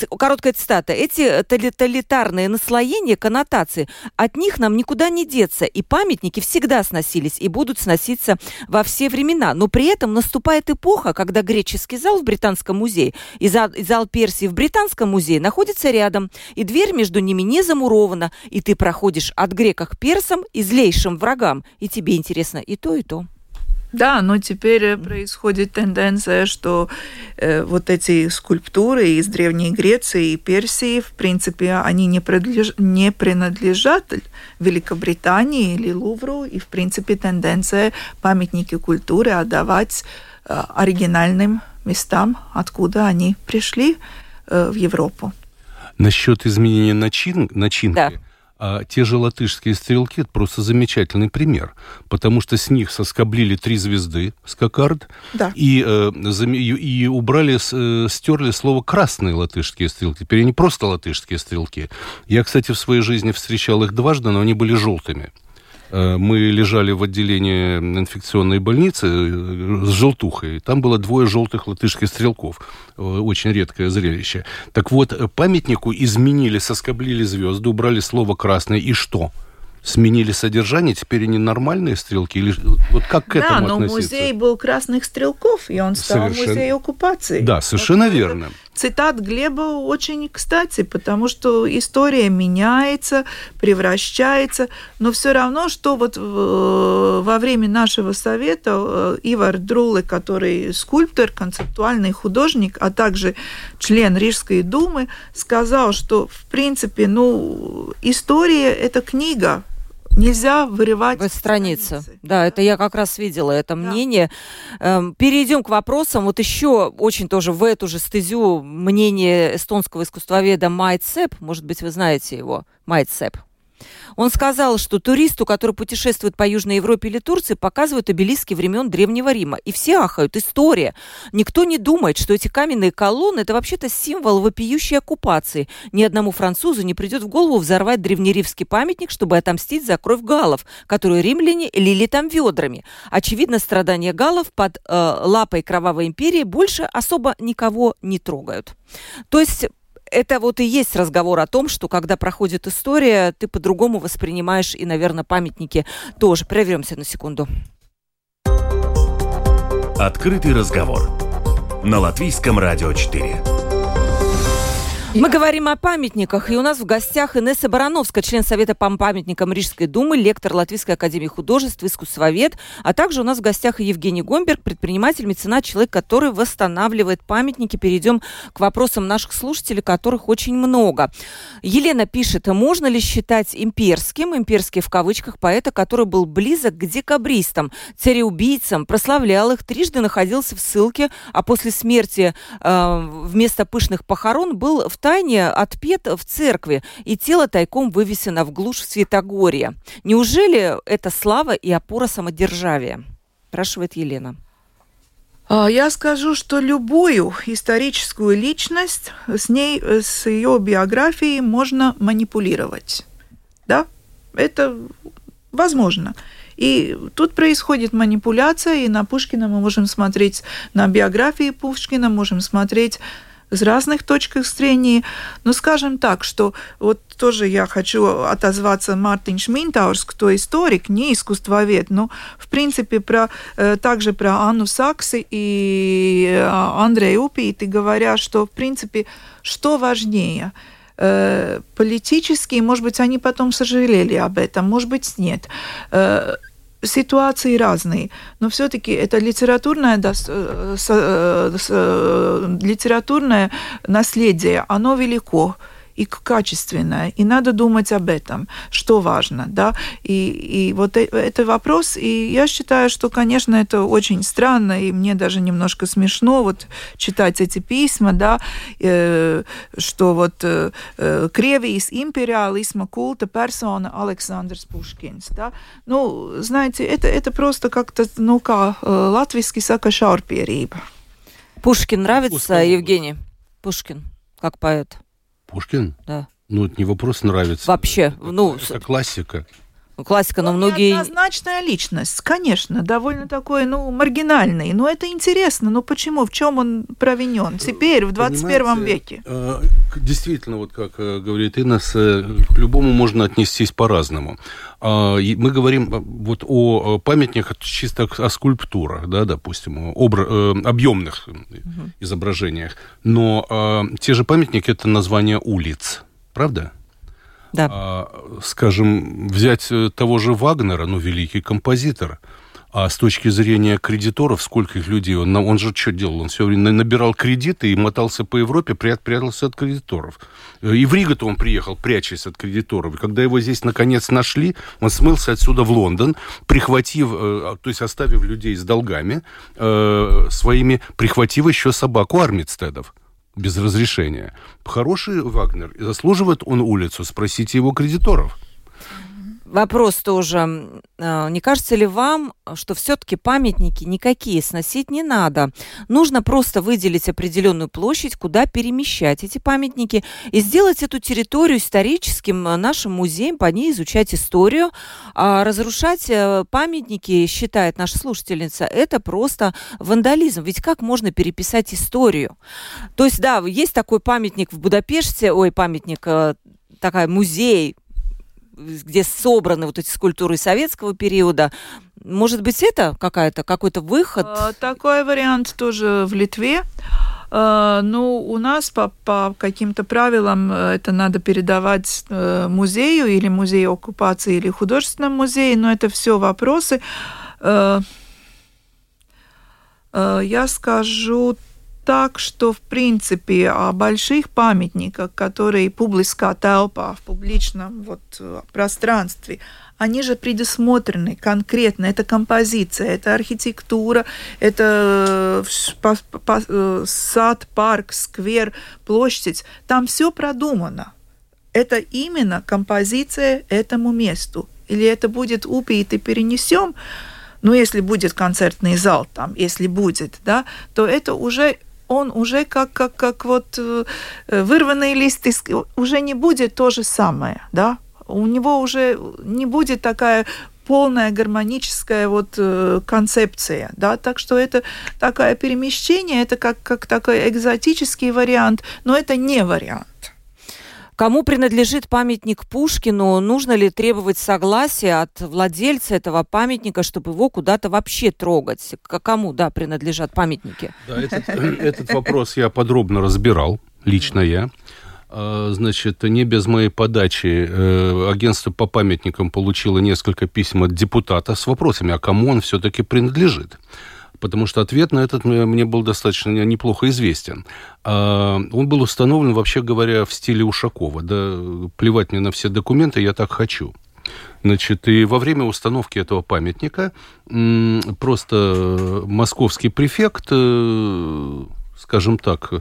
короткая цитата. Эти тоталитарные наслоения, коннотации, от них нам никуда не деться. И памятники всегда сносились и будут сноситься во все времена. Но при этом наступает эпоха, когда греческий зал в Британском музее и зал, и зал Персии в Британском музее находятся рядом. И дверь между ними не замурована. И ты проходишь от грека к персам и злейшим врагам. И тебе интересно и то, и то. Да, но теперь происходит тенденция, что э, вот эти скульптуры из Древней Греции и Персии, в принципе, они не, принадлеж... не принадлежат Великобритании или Лувру, и, в принципе, тенденция памятники культуры отдавать э, оригинальным местам, откуда они пришли э, в Европу. Насчет изменения начин... начинки. Да А те же латышские стрелки – это просто замечательный пример, потому что с них соскоблили три звезды с кокард Да. и, э, и, убрали, э, стерли слово «красные латышские стрелки». Теперь они просто латышские стрелки. Я, кстати, в своей жизни встречал их дважды, но они были желтыми. Э, Мы лежали в отделении инфекционной больницы э, с желтухой. Там было двое желтых латышских стрелков. Э, Очень редкое зрелище. Так вот, памятнику изменили, соскоблили звезды, убрали слово «красный». И что? Сменили содержание, теперь они нормальные стрелки? Или вот как к Да, этому но относиться? музей был красных стрелков, и он стал Совершенно- музей оккупации. Да, совершенно Вот верно. Цитат Глеба очень кстати, потому что история меняется, превращается, но все равно, что вот в- во время нашего совета э, Ивар Друлы, который скульптор, концептуальный художник, а также член Рижской думы, сказал, что в принципе, ну, история – это книга, нельзя вырывать В странице. страницы. Да, это я как раз видела это мнение. Эм, Перейдем к вопросам. Вот еще очень тоже в эту же стезю мнение эстонского искусствоведа Майцеп. Может быть, вы знаете его. Майцеп. Он сказал, что туристу, который путешествует по Южной Европе или Турции, показывают обелиски времен Древнего Рима. И все ахают. История. Никто не думает, что эти каменные колонны – это вообще-то символ вопиющей оккупации. Ни одному французу не придет в голову взорвать древнеримский памятник, чтобы отомстить за кровь галлов, которую римляне лили там ведрами. Очевидно, страдания галлов под э, лапой кровавой империи больше особо никого не трогают. То есть это вот и есть разговор о том, что когда проходит история, ты по-другому воспринимаешь и, наверное, памятники тоже. Прервемся на секунду. Открытый разговор. На Латвийском радио 4. Мы говорим о памятниках, и у нас в гостях Инесса Барановская, член Совета по памятникам Рижской думы, лектор Латвийской академии художеств, искусствовед, а также у нас в гостях и Евгений Гомберг, предприниматель, меценат, человек, который восстанавливает памятники. Перейдем к вопросам наших слушателей, которых очень много. Елена пишет, можно ли считать имперским, имперский в кавычках, поэта, который был близок к декабристам, цареубийцам, прославлял их, трижды находился в ссылке, а после смерти э, вместо пышных похорон был в тайне отпет в церкви, и тело тайком вывесено в глушь Святогорья. Неужели это слава и опора самодержавия? Спрашивает Елена. А, Я скажу, что любую историческую личность, с ней, с ее биографией можно манипулировать. Да? Это возможно. И тут происходит манипуляция, и на Пушкина мы можем смотреть, на биографии Пушкина можем смотреть с разных точек зрения. Но скажем так, что вот тоже я хочу отозваться Мартин Шминтаурс, кто историк, не искусствовед, но в принципе про, э, также про Анну Сакси и э, Андрея Упиты, говоря, что в принципе что важнее – э, политические, может быть, они потом сожалели об этом, может быть, нет. Ситуации разные, но все-таки это литературное, дос- э, с- э, с- э, литературное наследие, оно велико и качественное, и надо думать об этом, что важно, да, и, и вот э- это вопрос, и я считаю, что, конечно, это очень странно, и мне даже немножко смешно вот читать эти письма, да, э, что вот э, э, Кривijas империализма культа персона Александrs Пушкинс, да, ну, знаете, это, это просто как-то, ну, kā э, латвийски сака šaurpierība. Пушкин нравится, Условно. Евгений? Пушкин, как поэт. Пушкин? Да. Ну, это не вопрос нравится. Вообще, Это- ну, Это классика. Классика, но Он многие... неоднозначная личность, конечно, довольно такой, ну, маргинальный, но это интересно, ну, почему, в чем он провинен теперь, в 21 Понимаете, веке? э, Действительно, вот как э, говорит Инна, с, э, к любому можно отнестись по-разному. А, Мы говорим э, вот о э, памятниках чисто о скульптурах, да, допустим, о обра- э, объемных э, изображениях. Но э, те же памятники – это название улиц, правда? Да. А, скажем, взять э, того же Вагнера, ну, великий композитор, а с точки зрения кредиторов, сколько их людей, он, он же что делал? Он все время на- набирал кредиты и мотался по Европе, прят- прятался от кредиторов. Э, И в Ригу-то он приехал, прячась от кредиторов. И когда его здесь наконец нашли, он смылся отсюда в Лондон, прихватив, э, то есть оставив людей с долгами, своими, прихватив еще собаку Армитстедов без разрешения. Хороший Вагнер, заслуживает он улицу, спросите его кредиторов. Вопрос тоже. А, не кажется ли вам, что все-таки памятники никакие сносить не надо? Нужно просто выделить определенную площадь, куда перемещать эти памятники и сделать эту территорию историческим а, нашим музеем, по ней изучать историю. А разрушать э, памятники, считает наша слушательница, это просто вандализм. Ведь как можно переписать историю? То есть, да, есть такой памятник в Будапеште, ой, памятник, э, такая музей где собраны вот эти скульптуры советского периода. Может быть, это какая-то, какой-то выход? А, такой вариант тоже в Литве. А, ну, у нас по, по каким-то правилам э, это надо передавать э, музею или музею оккупации или художественному музею, но это все вопросы. Э, я скажу так, что, в принципе, о больших памятниках, которые публичная толпа в публичном вот, пространстве, они же предусмотрены конкретно. Это композиция, это архитектура, это э, э, сад, парк, сквер, площадь. Там все продумано. Это именно композиция этому месту. Или это будет упи, и перенесем, ну, если будет концертный зал там, если будет, да, то это уже он уже как, как, как вот э, вырванный лист, из, уже не будет то же самое, да, у него уже не будет такая полная гармоническая вот э, концепция, да, так что это такое перемещение, это как, как такой экзотический вариант, но это не вариант. Кому принадлежит памятник Пушкину? Нужно ли требовать согласия от владельца этого памятника, чтобы его куда-то вообще трогать? К кому, да, принадлежат памятники? Да, этот, этот вопрос я подробно разбирал, лично я. А, значит, не без моей подачи э, агентство по памятникам получило несколько писем от депутата с вопросами, а кому он все-таки принадлежит потому что ответ на этот мне был достаточно неплохо известен. А, он был установлен, вообще говоря, в стиле Ушакова. Да, плевать мне на все документы, я так хочу. Значит, и во время установки этого памятника просто московский префект, э, скажем так,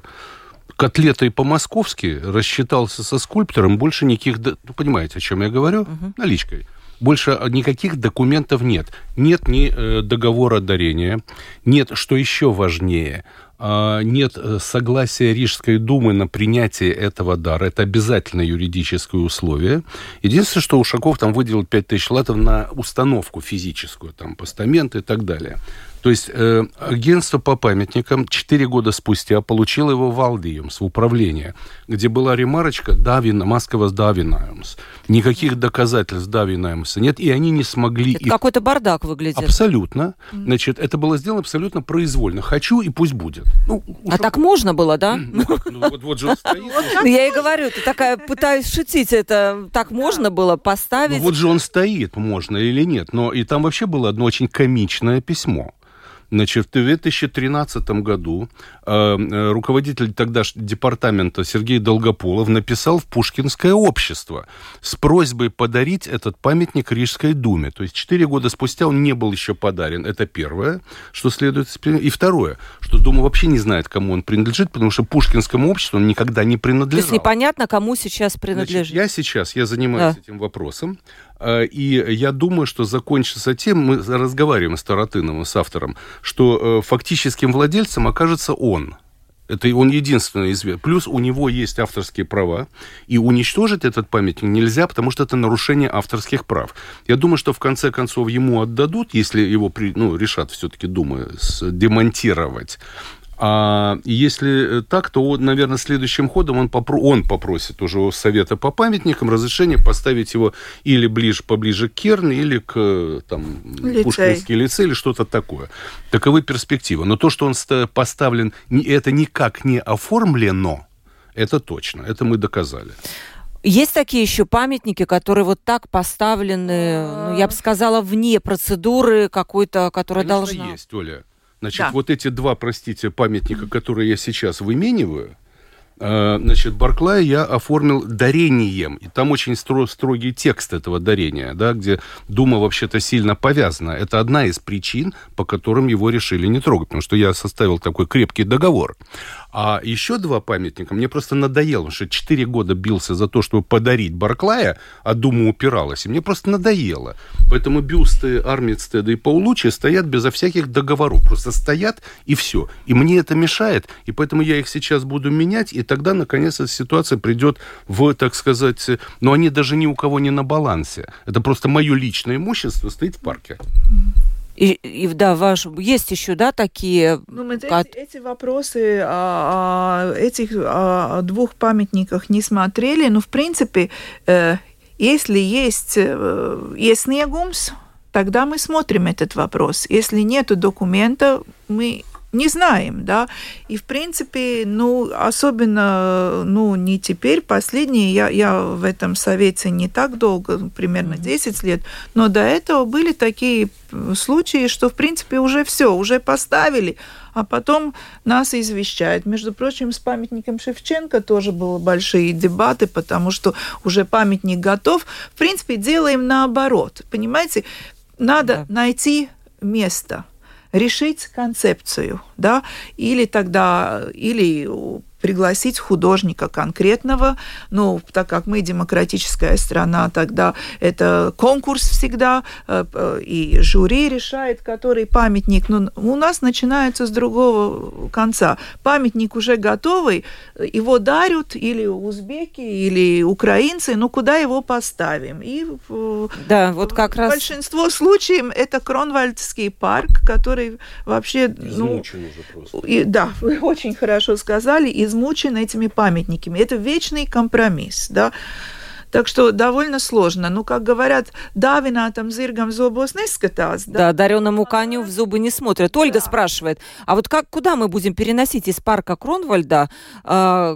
котлетой по-московски рассчитался со скульптором, больше никаких... Ну, понимаете, о чем я говорю? Угу. Наличкой больше никаких документов нет. Нет ни э, договора дарения, нет, что еще важнее, а, нет э, согласия Рижской думы на принятие этого дара. Это обязательное юридическое условие. Единственное, что Ушаков там выделил 5000 латов на установку физическую, там, постамент и так далее. То есть э, агентство по памятникам 4 года спустя получило его в Алдиумс, в управление, где была ремарочка «Давина, Москва с Давинаемс». Никаких доказательств Давинаемса нет, и они не смогли... Это их... какой-то бардак выглядит. Абсолютно. Mm. Значит, это было сделано абсолютно произвольно. Хочу, и пусть будет. Ну, а так можно было, да? Ну, вот, вот же он *laughs* стоит. Ну, я и говорю, ты такая пытаюсь шутить, это так можно было поставить? Ну, вот же он стоит, можно или нет. Но и там вообще было одно очень комичное письмо. Значит, в 2013 году э, э, руководитель тогда департамента Сергей Долгополов написал в Пушкинское общество с просьбой подарить этот памятник Рижской думе. То есть четыре года спустя он не был еще подарен. Это первое, что следует. И второе, что Дума вообще не знает, кому он принадлежит, потому что Пушкинскому обществу он никогда не принадлежал. То есть непонятно, кому сейчас принадлежит. Значит, я сейчас, я занимаюсь да. этим вопросом. Э, и я думаю, что закончится тем, мы разговариваем с Таратыновым, с автором, что фактическим владельцем окажется он. Это он единственный известный. Плюс у него есть авторские права, и уничтожить этот памятник нельзя, потому что это нарушение авторских прав. Я думаю, что в конце концов ему отдадут, если его ну, решат все-таки, думаю, демонтировать. А если так, то, наверное, следующим ходом он, попро- он попросит уже у Совета по памятникам разрешение поставить его или ближе, поближе к Керн, или к там, лицей. Пушкинский лицей, или что-то такое. Таковы перспективы. Но то, что он поставлен, это никак не оформлено, это точно, это мы доказали. Есть такие еще памятники, которые вот так поставлены, ну, я бы сказала, вне процедуры какой-то, которая Конечно, должна... есть, Оля. Значит, да. вот эти два, простите, памятника, которые я сейчас вымениваю, э, значит, Барклая я оформил дарением. И там очень стро строгий текст этого дарения, да, где Дума вообще-то сильно повязана. Это одна из причин, по которым его решили не трогать, потому что я составил такой крепкий договор. А еще два памятника мне просто надоело, что четыре года бился за то, чтобы подарить Барклая, а Дума упиралась, и мне просто надоело. Поэтому бюсты Армитстеда и Паулучи стоят безо всяких договоров, просто стоят и все. И мне это мешает, и поэтому я их сейчас буду менять, и тогда, наконец, эта ситуация придет в, так сказать, но они даже ни у кого не на балансе. Это просто мое личное имущество стоит в парке. И, и да, ваш, есть еще, да, такие... Ну, мы как... эти, эти вопросы о, о этих о двух памятниках не смотрели, но, в принципе, э, если есть э, иесniegums, тогда мы смотрим этот вопрос. Если нет документа, мы не знаем, да. И, в принципе, ну, особенно, ну, не теперь, последние, я, я в этом совете не так долго, примерно 10 лет, но до этого были такие случаи, что, в принципе, уже все, уже поставили, а потом нас извещают. Между прочим, с памятником Шевченко тоже были большие дебаты, потому что уже памятник готов. В принципе, делаем наоборот. Понимаете, надо да. найти место – решить концепцию, да, или тогда, или пригласить художника конкретного. Ну, так как мы демократическая страна, тогда это конкурс всегда, э, э, и жюри решает, который памятник. Но у нас начинается с другого конца. Памятник уже готовый, его дарят или узбеки, или украинцы, ну куда его поставим? И да, вот как раз... большинство случаев это Кронвальдский парк, который вообще... ну, уже просто. И, да, вы очень хорошо сказали, и измучен этими памятниками. Это вечный компромисс, да. Так что довольно сложно. Ну, как говорят, давинатом зиргам зубос не скатас. Да, да дареному коню в зубы не смотрят. Ольга да. спрашивает, а вот как, куда мы будем переносить из парка Кронвальда э,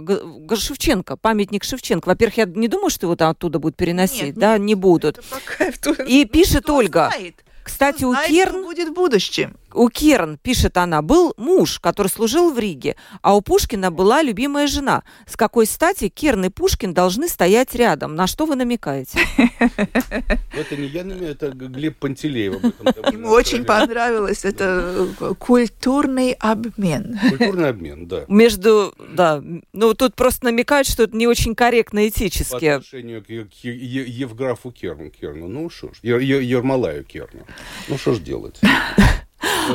Шевченко, памятник Шевченко? Во-первых, я не думаю, что его там оттуда будут переносить, нет, да, нет, не будут. *laughs* И пишет Ольга, знает. кстати, у Керн... будет в будущем у Керн, пишет она, был муж, который служил в Риге, а у Пушкина была любимая жена. С какой стати Керн и Пушкин должны стоять рядом? На что вы намекаете? Это не я намекаю, это Глеб Пантелеев. Ему очень понравилось. Это культурный обмен. Культурный обмен, да. Между, да, ну тут просто намекают, что это не очень корректно этически. По отношению к Евграфу Керну. Ну что ж, Ермолаю Керну. Ну что ж делать?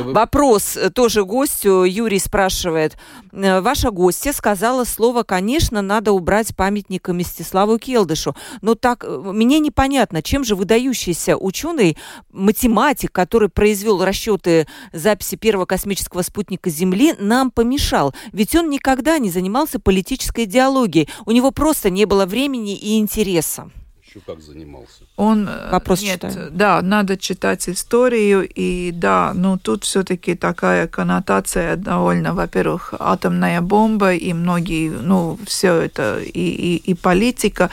Вопрос тоже гостю. Юрий спрашивает. «Э, ваша гостья сказала слово, конечно, надо убрать памятник Мстиславу Келдышу. Но так э, мне непонятно, чем же выдающийся ученый, математик, который произвел расчеты записи первого космического спутника Земли, нам помешал. Ведь он никогда не занимался политической идеологией. У него просто не было времени и интереса еще как занимался. Он э, вопрос нет, читаю. да, надо читать историю и да, ну тут все-таки такая коннотация довольно, во-первых, атомная бомба и многие, ну все это и и, и политика.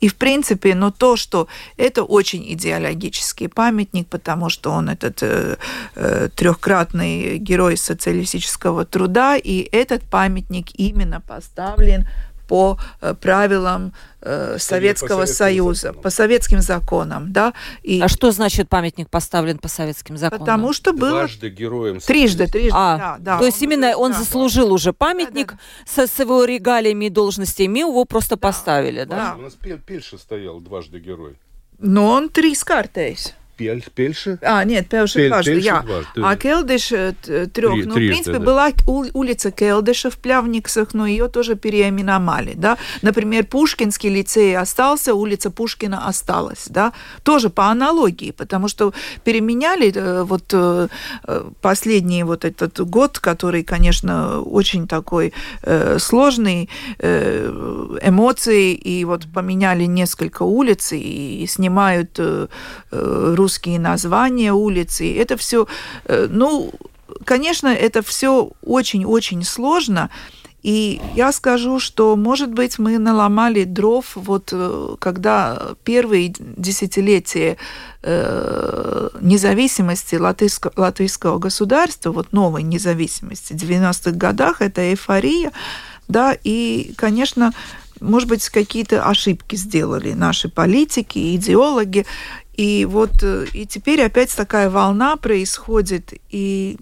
И, в принципе, но ну, то, что это очень идеологический памятник, потому что он этот э, э, трехкратный герой социалистического труда, и этот памятник именно поставлен по э, правилам э, Советского по Союза, законам. по советским законам, да. И... А что значит памятник поставлен по советским законам? Потому что был дважды героем. Трижды, трижды. А, да, да. То есть он, именно он да, заслужил да. уже памятник да, да, Со, с его регалиями и должностями, его просто да, поставили, да? да? У нас Пельша стоял дважды герой. Но он три скартейс. Пельше? А, нет, Пельше Пель, дважды, я. Дважды. А Келдыш э, трех. Три, ну, в принципе, да. была улица Келдыша в Плявниксах, но ее тоже переименовали, да. Например, Пушкинский лицей остался, улица Пушкина осталась, да. Тоже по аналогии, потому что переменяли э, вот э, последний вот этот год, который, конечно, очень такой сложный, эмоции, и вот поменяли несколько улиц, и снимают русские названия улицы. Это все, э, ну, конечно, это все очень-очень сложно. И я скажу, что, может быть, мы наломали дров, вот э, когда первые десятилетия э, независимости латышского, латвийского государства, вот новой независимости, в 90-х годах, это эйфория, да, и, конечно, может быть, какие-то ошибки сделали наши политики, идеологи, и вот э, и теперь опять такая волна происходит, и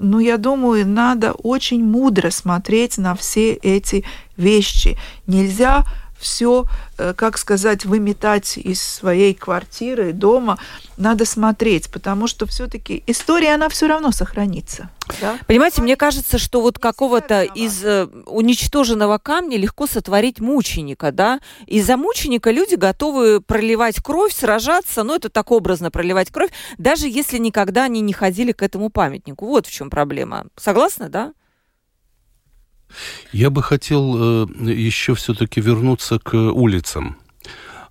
ну, я думаю, надо очень мудро смотреть на все эти вещи. Нельзя все, э, как сказать, выметать из своей квартиры, дома. Надо смотреть, потому что все-таки история, она все равно сохранится. Да? Понимаете, мне кажется, что вот какого-то из э, уничтоженного камня легко сотворить мученика, да? И за мученика люди готовы проливать кровь, сражаться, ну, это так образно проливать кровь, даже если никогда они не ходили к этому памятнику. Вот в чем проблема. Согласны, да? Я бы хотел э, еще все-таки вернуться к улицам.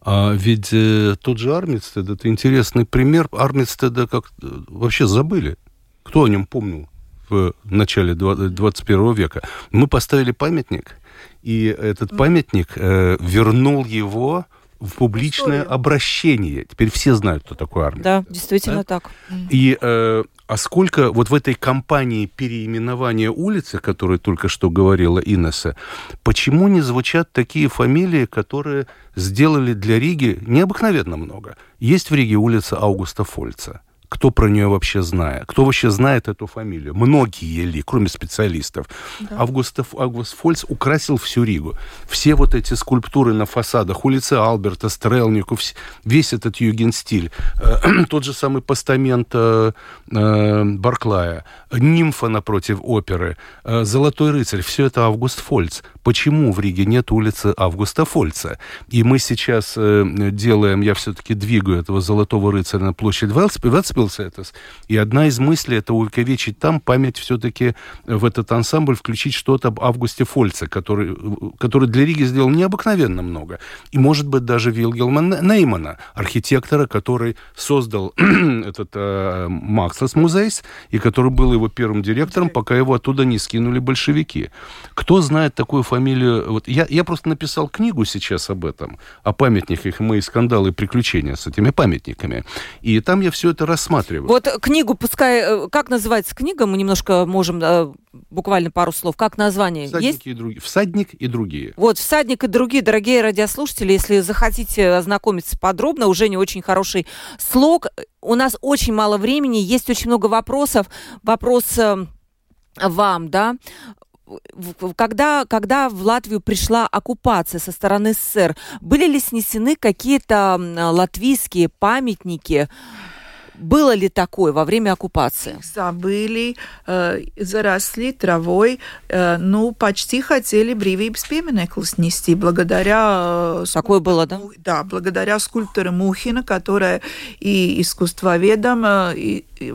А ведь э, тот же Армистед, это интересный пример. Армистеда как вообще забыли. Кто о нем помнил в начале 21 века? Мы поставили памятник, и этот памятник э, вернул его в публичное Историю. обращение. Теперь все знают, кто такой Армистед. Да, действительно да? так. И э, а сколько вот в этой кампании переименования улицы, о которой только что говорила Инесса, почему не звучат такие фамилии, которые сделали для Риги необыкновенно много? Есть в Риге улица Аугуста Фольца – кто про нее вообще знает, кто вообще знает эту фамилию. Многие ли, кроме специалистов. Да. Августов, Август Фольц украсил всю Ригу. Все вот эти скульптуры на фасадах, улицы Алберта, Стрелнику, весь этот югенстиль, э, *clears throat* тот же самый постамент э, э, Барклая, нимфа напротив оперы, Золотой рыцарь, все это Август Фольц. Почему в Риге нет улицы Августа Фольца? И мы сейчас э, делаем, я все-таки двигаю этого Золотого рыцаря на площадь Велспилсетес, и одна из мыслей это увековечить там память все-таки в этот ансамбль включить что-то об Августе Фольце, который, который для Риги сделал необыкновенно много. И, может быть, даже Вилгелма Неймана, архитектора, который создал *clears throat* этот э, Макслес Музейс, и который был его первым директором, пока его оттуда не скинули большевики. Кто знает такую фамилию? Вот я, я просто написал книгу сейчас об этом, о памятниках, мои скандалы и приключения с этими памятниками. И там я все это рассматриваю. Вот книгу, пускай, э, как называется книга, мы немножко можем э, буквально пару слов. Как название? Всадник Есть? и другие. Всадник и другие. Вот, всадник и другие, дорогие радиослушатели, если захотите ознакомиться подробно, уже не очень хороший слог. У нас очень мало времени, есть очень много вопросов. Вопрос э, вам, да, когда, когда в Латвию пришла оккупация со стороны СССР, были ли снесены какие-то латвийские памятники? Было ли такое во время оккупации? Забыли, э, заросли травой. Э, ну, почти хотели брīvības пieminekli снести благодаря... Э, такое было, да? Да, благодаря скульптору Мухина, которая и искусствоведом, э, и, и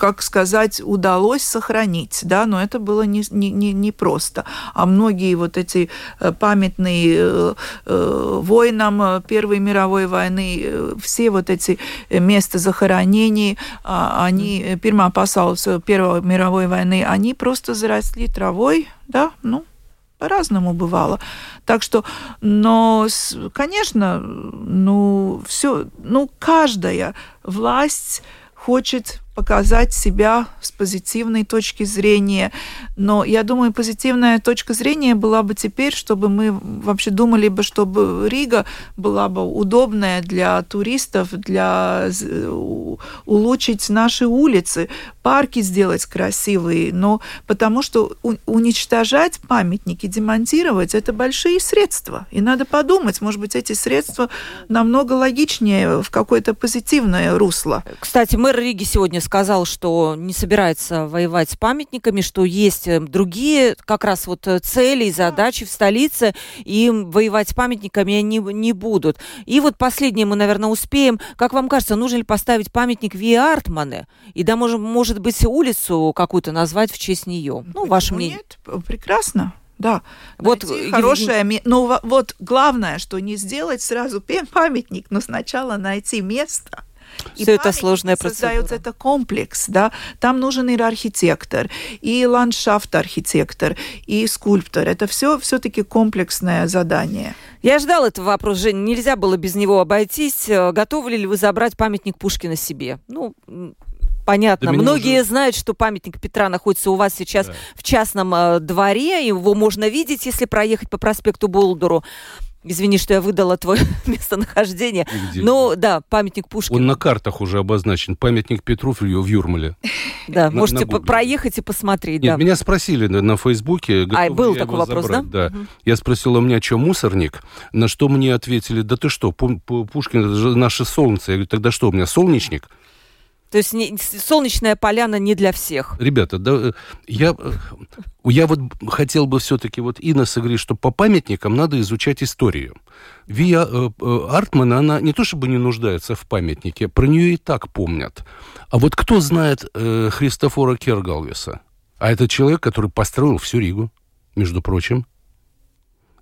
как сказать, удалось сохранить, да, но это было не, не, не, не просто. А многие вот эти э, памятные э, э, воинам Первой мировой войны, э, все вот эти места захоронений, а, они, Первая пасаулс Первой мировой войны, они просто заросли травой, да, ну, по-разному бывало. Так что, но, конечно, ну, все, ну, каждая власть хочет показать себя с позитивной точки зрения. Но я думаю, позитивная точка зрения была бы теперь, чтобы мы вообще думали бы, чтобы Рига была бы удобная для туристов, для улучшить наши улицы, парки сделать красивые. Но потому что уничтожать памятники, демонтировать, это большие средства. И надо подумать, может быть, эти средства намного логичнее в какое-то позитивное русло. Кстати, мэр Риги сегодня сказал, что не собирается воевать с памятниками, что есть э, другие как раз вот э, цели и задачи в столице, и воевать с памятниками они не будут. И вот последнее мы, наверное, успеем. Как вам кажется, нужно ли поставить памятник Ви Артмане? И да, может, может быть, улицу какую-то назвать в честь нее? Ну, ваше мнение. Нет, прекрасно. Да, вот хорошее, Ев... но вот главное, что не сделать сразу памятник, но сначала найти место, и Все это сложная процедура. Создается это комплекс, да. Там нужен и архитектор, и ландшафт-архитектор, и скульптор. Это все все-таки комплексное задание. Я ждал этого вопроса, Женя. Нельзя было без него обойтись. Э, готовы ли вы забрать памятник Пушкина себе? Ну, понятно. Да Многие уже... знают, что памятник Петра находится у вас сейчас да. в частном э, дворе. Его можно видеть, если проехать по проспекту Болдуру. Извини, что я выдала твое *laughs* местонахождение. Где? Ну, да, памятник Пушкину. Он на картах уже обозначен. Памятник Петру в Юрмале. *laughs* Да, на- можете на проехать и посмотреть, Нет, да. меня спросили на, на Фейсбуке. ли был такой вопрос, забрать. да? Да. Я спросил, а у меня что, мусорник? На что мне ответили, да ты что, Пу- Пу- Пушкин, это же наше солнце. Я говорю, тогда что, у меня солнечник? То есть не- солнечная поляна не для всех. Ребята, да, э, я, э, я вот хотел бы все-таки, вот Инна говорит, что по памятникам надо изучать историю. Вия э, э, Артман, она не то чтобы не нуждается в памятнике, про нее и так помнят. А вот кто знает э, Христофора Кергалвиса? А это человек, который построил всю Ригу, между прочим.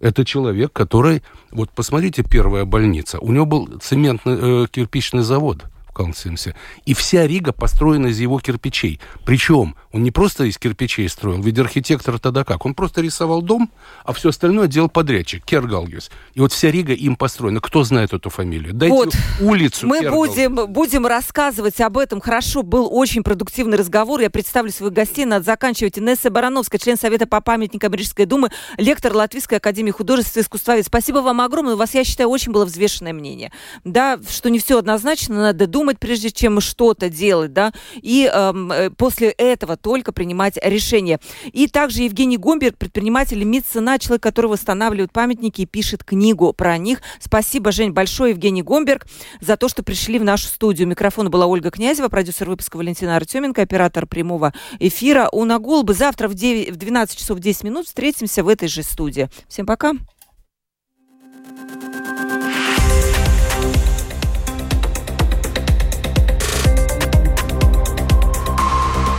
Это человек, который... Вот посмотрите, первая больница. У него был цементный, э, кирпичный завод Калнсимсе. И вся Рига построена из его кирпичей. Причем он не просто из кирпичей строил, ведь архитектор тогда как? Он просто рисовал дом, а все остальное делал подрядчик, Кергалгис. И вот вся Рига им построена. Кто знает эту фамилию? Дайте Вот. улицу Мы Кергалгис. будем, будем рассказывать об этом. Хорошо, был очень продуктивный разговор. Я представлю своих гостей. Надо заканчивать. Инесса Барановская, член Совета по памятникам Рижской думы, лектор Латвийской академии художеств и искусствовед. Спасибо вам огромное. У вас, я считаю, очень было взвешенное мнение. Да, что не все однозначно, надо думать, прежде чем что-то делать, да, и эм, э, после этого только принимать решение. И также Евгений Гомберг, предприниматель и меценат, человек, который восстанавливает памятники и пишет книгу про них. Спасибо, Жень, большое, Евгений Гомберг, за то, что пришли в нашу студию. У микрофона была Ольга Князева, продюсер выпуска Валентина Артеменко, оператор прямого эфира. У Нагулбы завтра в, 9, в 12 часов 10 минут встретимся в этой же студии. Всем пока.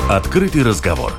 Открытый разговор